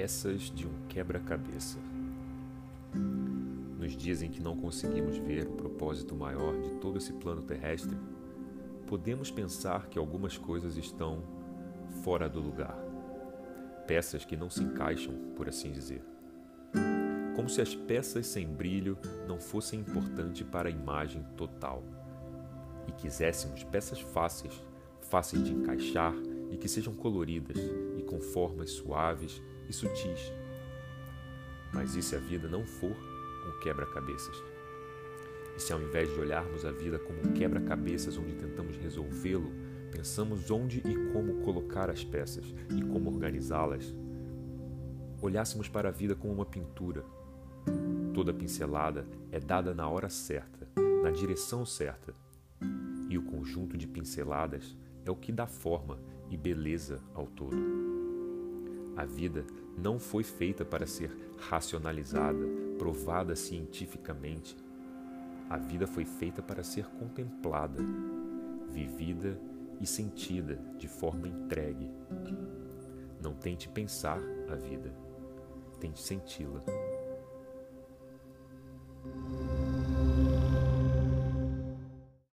Peças de um quebra-cabeça. Nos dias em que não conseguimos ver o propósito maior de todo esse plano terrestre, podemos pensar que algumas coisas estão fora do lugar. Peças que não se encaixam, por assim dizer. Como se as peças sem brilho não fossem importantes para a imagem total. E quiséssemos peças fáceis, fáceis de encaixar e que sejam coloridas e com formas suaves e sutis. Mas e se a vida não for um quebra-cabeças? E se ao invés de olharmos a vida como um quebra-cabeças onde tentamos resolvê-lo, pensamos onde e como colocar as peças e como organizá-las, olhássemos para a vida como uma pintura. Toda pincelada é dada na hora certa, na direção certa, e o conjunto de pinceladas é o que dá forma e beleza ao todo. A vida não foi feita para ser racionalizada, provada cientificamente. A vida foi feita para ser contemplada, vivida e sentida de forma entregue. Não tente pensar a vida, tente senti-la.